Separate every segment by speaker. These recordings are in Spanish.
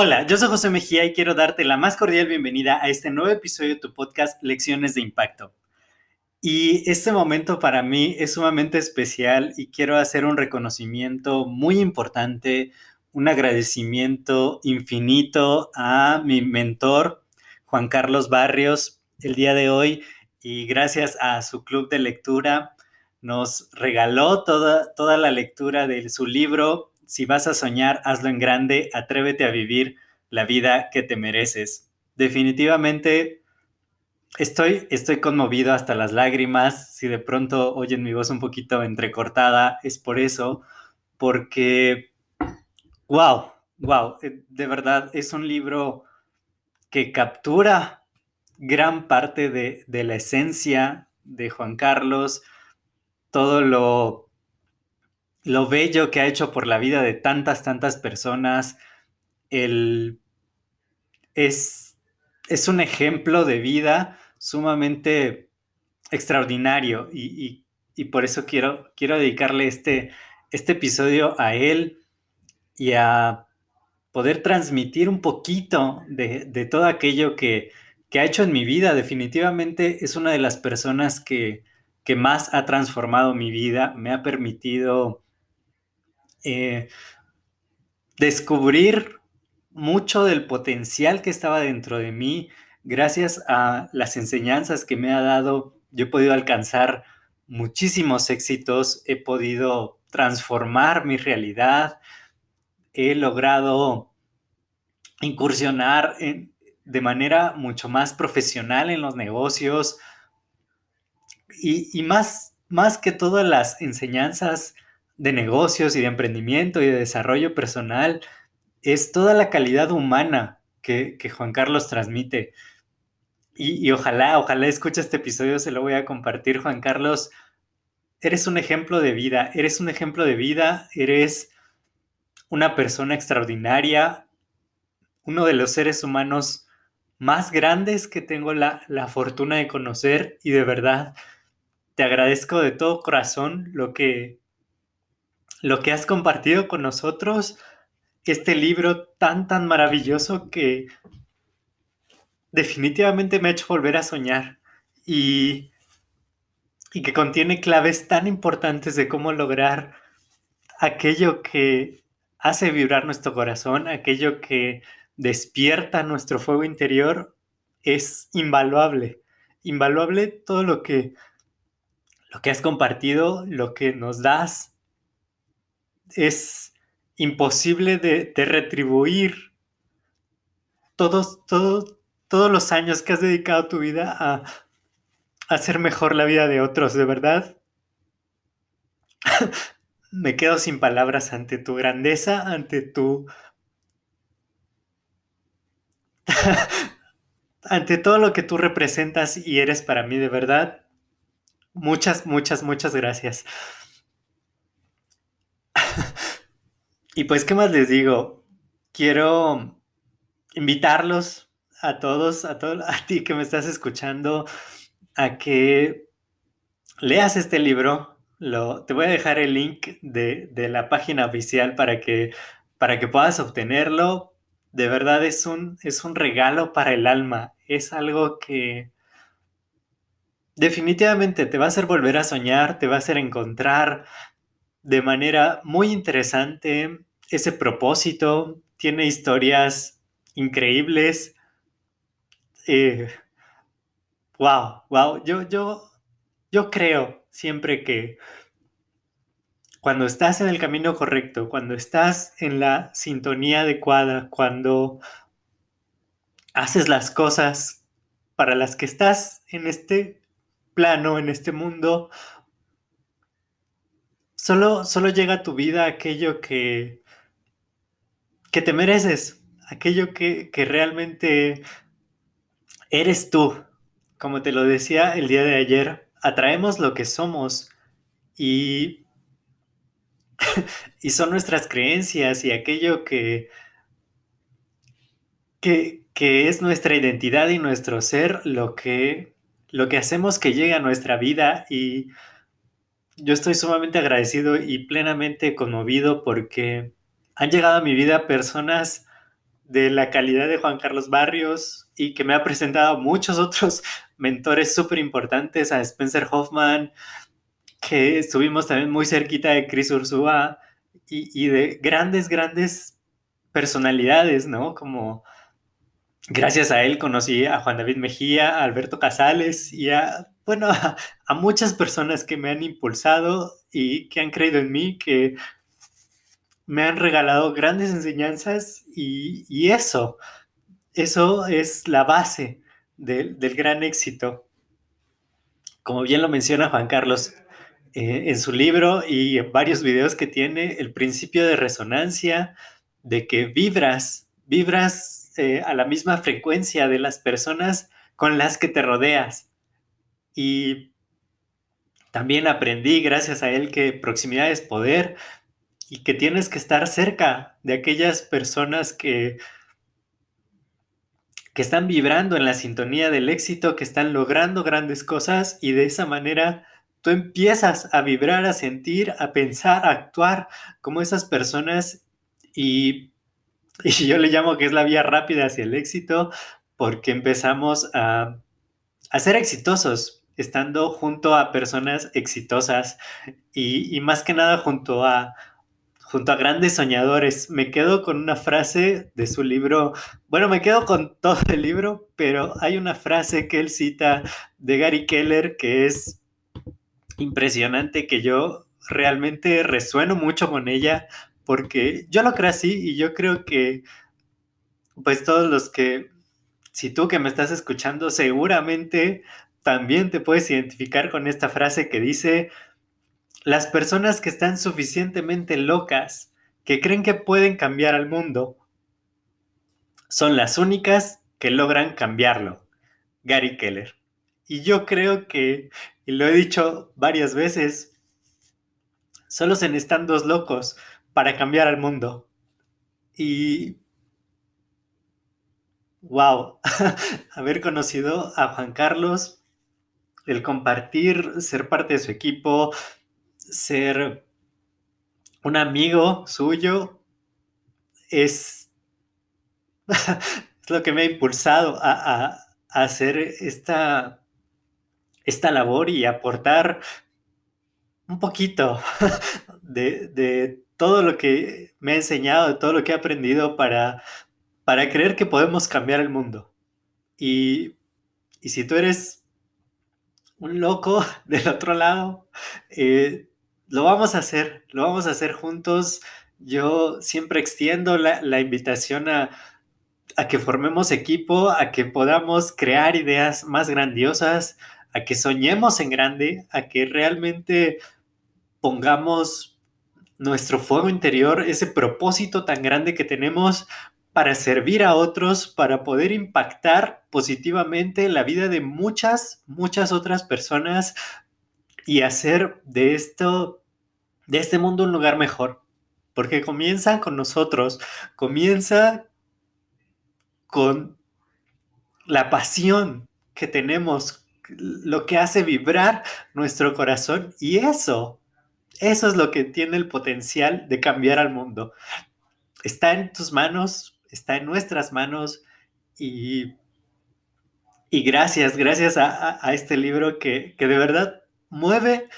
Speaker 1: Hola, yo soy José Mejía y quiero darte la más cordial bienvenida a este nuevo episodio de tu podcast Lecciones de Impacto. Y este momento para mí es sumamente especial y quiero hacer un reconocimiento muy importante, un agradecimiento infinito a mi mentor, Juan Carlos Barrios, el día de hoy y gracias a su club de lectura nos regaló toda, toda la lectura de su libro Si vas a soñar, hazlo en grande, atrévete a vivir la vida que te mereces. Definitivamente estoy, estoy conmovido hasta las lágrimas. Si de pronto oyen mi voz un poquito entrecortada, es por eso, porque, wow, wow, eh, de verdad es un libro que captura gran parte de, de la esencia de Juan Carlos, todo lo, lo bello que ha hecho por la vida de tantas, tantas personas. El, es, es un ejemplo de vida sumamente extraordinario y, por eso quiero, quiero dedicarle este, este episodio a él y a poder transmitir un poquito de, todo aquello que, que, ha hecho en mi vida. Definitivamente es una de las personas que, que más ha transformado mi vida, me ha permitido eh, descubrir mucho del potencial que estaba dentro de mí. Gracias a las enseñanzas que me ha dado, yo he podido alcanzar muchísimos éxitos, he podido transformar mi realidad, he logrado incursionar de manera mucho más profesional en los negocios, y, más, más que todas las enseñanzas de negocios y de emprendimiento y de desarrollo personal, es toda la calidad humana que, Juan Carlos transmite. Y, ojalá, ojalá escuche este episodio, se lo voy a compartir, Juan Carlos. Eres un ejemplo de vida, eres un ejemplo de vida, eres una persona extraordinaria, uno de los seres humanos más grandes que tengo la, la fortuna de conocer y de verdad te agradezco de todo corazón lo que, lo que has compartido con nosotros, este libro tan, tan maravilloso que definitivamente me ha hecho volver a soñar y, y que contiene claves tan importantes de cómo lograr aquello que hace vibrar nuestro corazón, aquello que despierta nuestro fuego interior, es invaluable. Invaluable todo lo que lo que has compartido, lo que nos das, es imposible de, retribuir todos, todos, todos los años que has dedicado tu vida a, hacer mejor la vida de otros, de verdad. Me quedo sin palabras ante tu grandeza, ante tu... ante todo lo que tú representas y eres para mí, de verdad. Muchas, muchas, muchas gracias. y pues, ¿qué más les digo? Quiero invitarlos a todos, a, todo, a ti que me estás escuchando, a que leas este libro. Lo, te voy a dejar el link de, la página oficial para que, para que puedas obtenerlo. De verdad es un, es un regalo para el alma. Es algo que, definitivamente te va a hacer volver a soñar, te va a hacer encontrar de manera muy interesante ese propósito. Tiene historias increíbles. wow, eh, wow. Yo, yo, yo creo siempre que cuando estás en el camino correcto, cuando estás en la sintonía adecuada, cuando haces las cosas para las que estás en este plano, en este mundo, solo, solo llega a tu vida aquello que, que te mereces, aquello que, que realmente eres tú. Como te lo decía el día de ayer, atraemos lo que somos y, y son nuestras creencias y aquello que, que, que, es nuestra identidad y nuestro ser lo que, lo que hacemos que llegue a nuestra vida y yo estoy sumamente agradecido y plenamente conmovido porque han llegado a mi vida personas de la calidad de Juan Carlos Barrios y que me ha presentado muchos otros mentores súper importantes, a Spencer Hoffman, que estuvimos también muy cerquita de Chris Ursúa y, y, de grandes, grandes personalidades, ¿no? Como gracias a él conocí a Juan David Mejía, a Alberto Casales y a, bueno, a, muchas personas que me han impulsado y que han creído en mí, que me han regalado grandes enseñanzas y, y eso, eso es la base de, del gran éxito. Como bien lo menciona Juan Carlos eh, en su libro y en varios videos que tiene, el principio de resonancia, de que vibras, vibras eh, a la misma frecuencia de las personas con las que te rodeas. Y también aprendí, gracias a él, que proximidad es poder, y que tienes que estar cerca de aquellas personas que, que están vibrando en la sintonía del éxito, que están logrando grandes cosas y de esa manera tú empiezas a vibrar, a sentir, a pensar, a actuar como esas personas y, y yo le llamo que es la vía rápida hacia el éxito porque empezamos a, a ser exitosos estando junto a personas exitosas y, y más que nada junto a, junto a grandes soñadores. Me quedo con una frase de su libro, bueno, me quedo con todo el libro, pero hay una frase que él cita de Gary Keller que es impresionante, que yo realmente resueno mucho con ella, porque yo lo creo así y yo creo que, pues todos los que, si tú que me estás escuchando, seguramente también te puedes identificar con esta frase que dice, las personas que están suficientemente locas, que creen que pueden cambiar al mundo, son las únicas que logran cambiarlo. Gary Keller. Y yo creo que, y lo he dicho varias veces, solo se necesitan dos locos para cambiar al mundo. Y... ¡Wow! Haber conocido a Juan Carlos, el compartir, ser parte de su equipo, ser un amigo suyo es, es lo que me ha impulsado a, a, hacer esta, esta labor y aportar un poquito de, todo lo que me ha enseñado, todo lo que he aprendido para, para creer que podemos cambiar el mundo. Y, y si tú eres un loco del otro lado, eh, lo vamos a hacer, lo vamos a hacer juntos. Yo siempre extiendo la, la invitación a, a, que formemos equipo, a que podamos crear ideas más grandiosas, a que soñemos en grande, a que realmente pongamos nuestro fuego interior, ese propósito tan grande que tenemos para servir a otros, para poder impactar positivamente la vida de muchas, muchas otras personas, y hacer de esto, de este mundo un lugar mejor. Porque comienza con nosotros, comienza con la pasión que tenemos, lo que hace vibrar nuestro corazón y eso, eso es lo que tiene el potencial de cambiar al mundo. Está en tus manos, está en nuestras manos y, y gracias, gracias a, este libro que, que de verdad mueve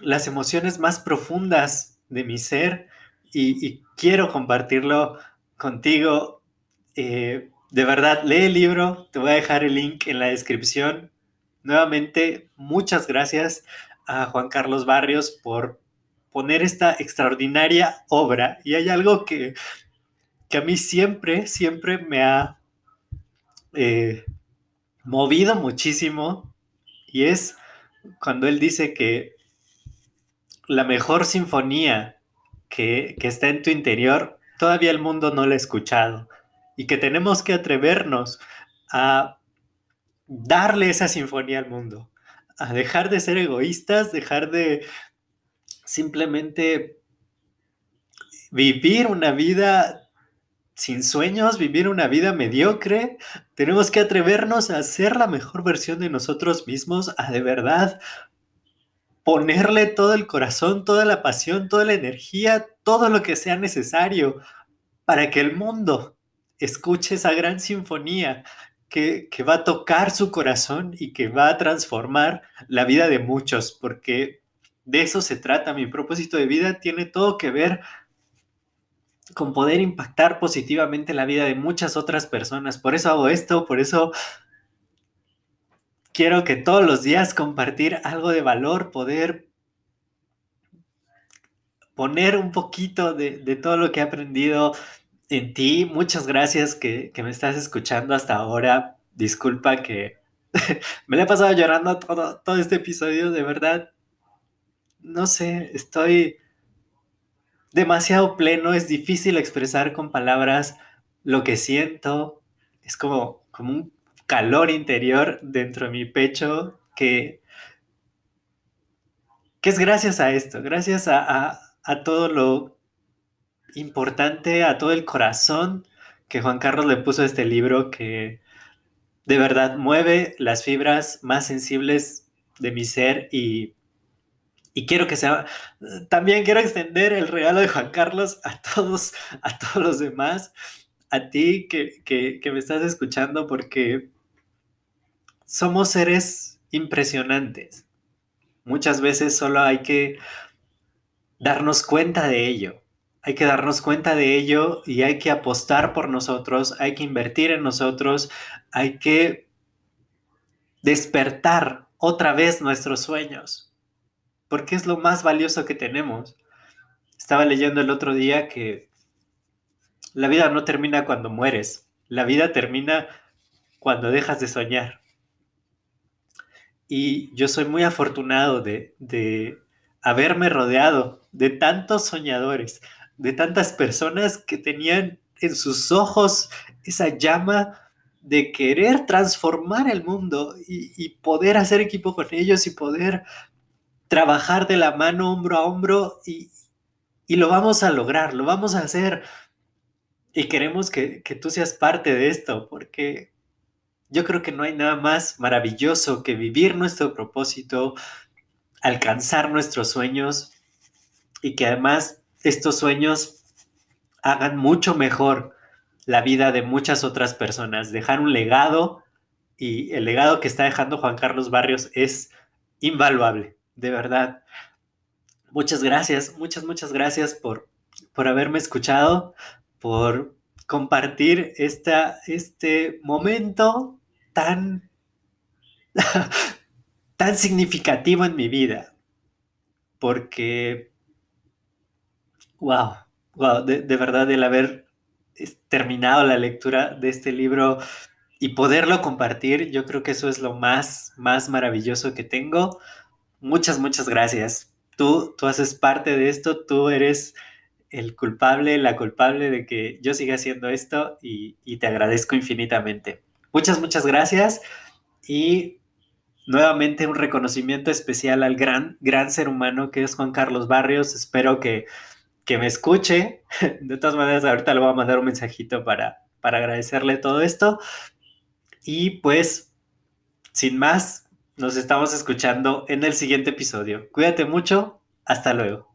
Speaker 1: las emociones más profundas de mi ser y, y quiero compartirlo contigo. Eh, de verdad, lee el libro, te voy a dejar el link en la descripción. Nuevamente, muchas gracias a Juan Carlos Barrios por poner esta extraordinaria obra. Y hay algo que, que a mí siempre, siempre me ha eh, movido muchísimo y es cuando él dice que la mejor sinfonía que, que está en tu interior, todavía el mundo no la ha escuchado y que tenemos que atrevernos a darle esa sinfonía al mundo, a dejar de ser egoístas, dejar de simplemente vivir una vida sin sueños, vivir una vida mediocre. Tenemos que atrevernos a ser la mejor versión de nosotros mismos, a de verdad ponerle todo el corazón, toda la pasión, toda la energía, todo lo que sea necesario para que el mundo escuche esa gran sinfonía que, va a tocar su corazón y que va a transformar la vida de muchos, porque de eso se trata. Mi propósito de vida tiene todo que ver con poder impactar positivamente la vida de muchas otras personas. Por eso hago esto, por eso quiero que todos los días compartir algo de valor, poder poner un poquito de, todo lo que he aprendido en ti. Muchas gracias que, me estás escuchando hasta ahora. Disculpa que me le he pasado llorando todo, todo este episodio, de verdad. No sé, estoy demasiado pleno, es difícil expresar con palabras lo que siento. Es como, como un calor interior dentro de mi pecho que, que es gracias a esto, gracias a, todo lo importante, a todo el corazón que Juan Carlos le puso a este libro que de verdad mueve las fibras más sensibles de mi ser y, y quiero que sea, también quiero extender el regalo de Juan Carlos a todos, a todos los demás, a ti que, que me estás escuchando, porque somos seres impresionantes. Muchas veces solo hay que darnos cuenta de ello. Hay que darnos cuenta de ello y hay que apostar por nosotros, hay que invertir en nosotros, hay que despertar otra vez nuestros sueños, porque es lo más valioso que tenemos. Estaba leyendo el otro día que la vida no termina cuando mueres, la vida termina cuando dejas de soñar. Y yo soy muy afortunado de, de haberme rodeado de tantos soñadores, de tantas personas que tenían en sus ojos esa llama de querer transformar el mundo y, poder hacer equipo con ellos y poder trabajar de la mano hombro a hombro y, y lo vamos a lograr, lo vamos a hacer. Y queremos que, que tú seas parte de esto, porque yo creo que no hay nada más maravilloso que vivir nuestro propósito, alcanzar nuestros sueños y que además estos sueños hagan mucho mejor la vida de muchas otras personas, dejar un legado y el legado que está dejando Juan Carlos Barrios es invaluable, de verdad. Muchas gracias, muchas, muchas gracias por, por haberme escuchado, por compartir esta, este momento tan, tan significativo en mi vida. Porque, wow, wow, de, verdad el haber terminado la lectura de este libro y poderlo compartir, yo creo que eso es lo más, más maravilloso que tengo. Muchas, muchas gracias. Tú, tú haces parte de esto, tú eres el culpable, la culpable de que yo siga haciendo esto y, y te agradezco infinitamente. Muchas, muchas gracias y nuevamente un reconocimiento especial al gran, gran ser humano que es Juan Carlos Barrios. Espero que, que me escuche. De todas maneras, ahorita le voy a mandar un mensajito para, para agradecerle todo esto. Y pues, sin más, nos estamos escuchando en el siguiente episodio. Cuídate mucho. Hasta luego.